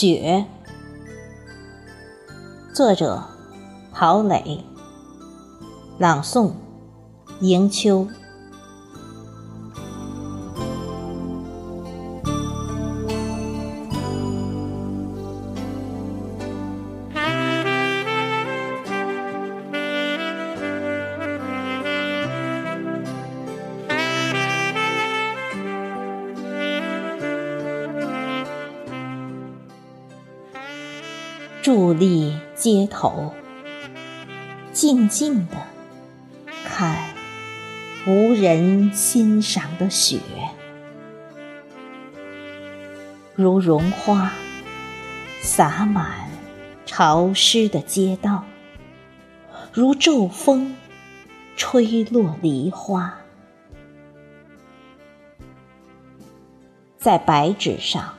雪，作者郝磊，朗诵迎秋。伫立街头，静静地看无人欣赏的雪，如绒花洒满潮湿的街道，如骤风吹落梨花，在白纸上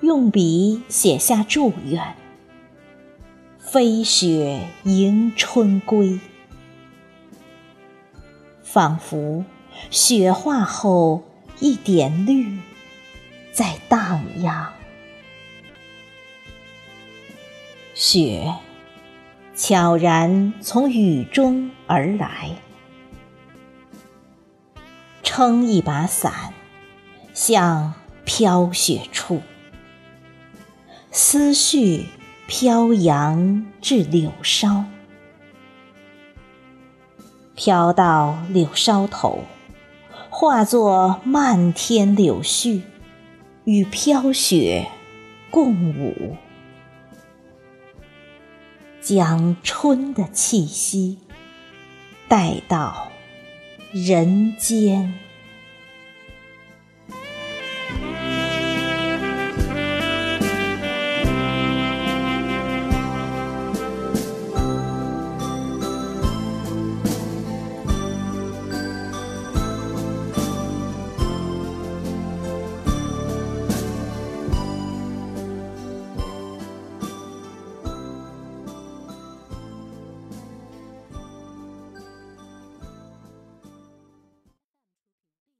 用笔写下祝愿。飞雪迎春归，仿佛雪化后一点绿在荡漾。雪悄然从雨中而来，撑一把伞，向飘雪处，思绪。飘扬至柳梢，飘到柳梢头，化作漫天柳絮，与飘雪共舞，将春的气息带到人间。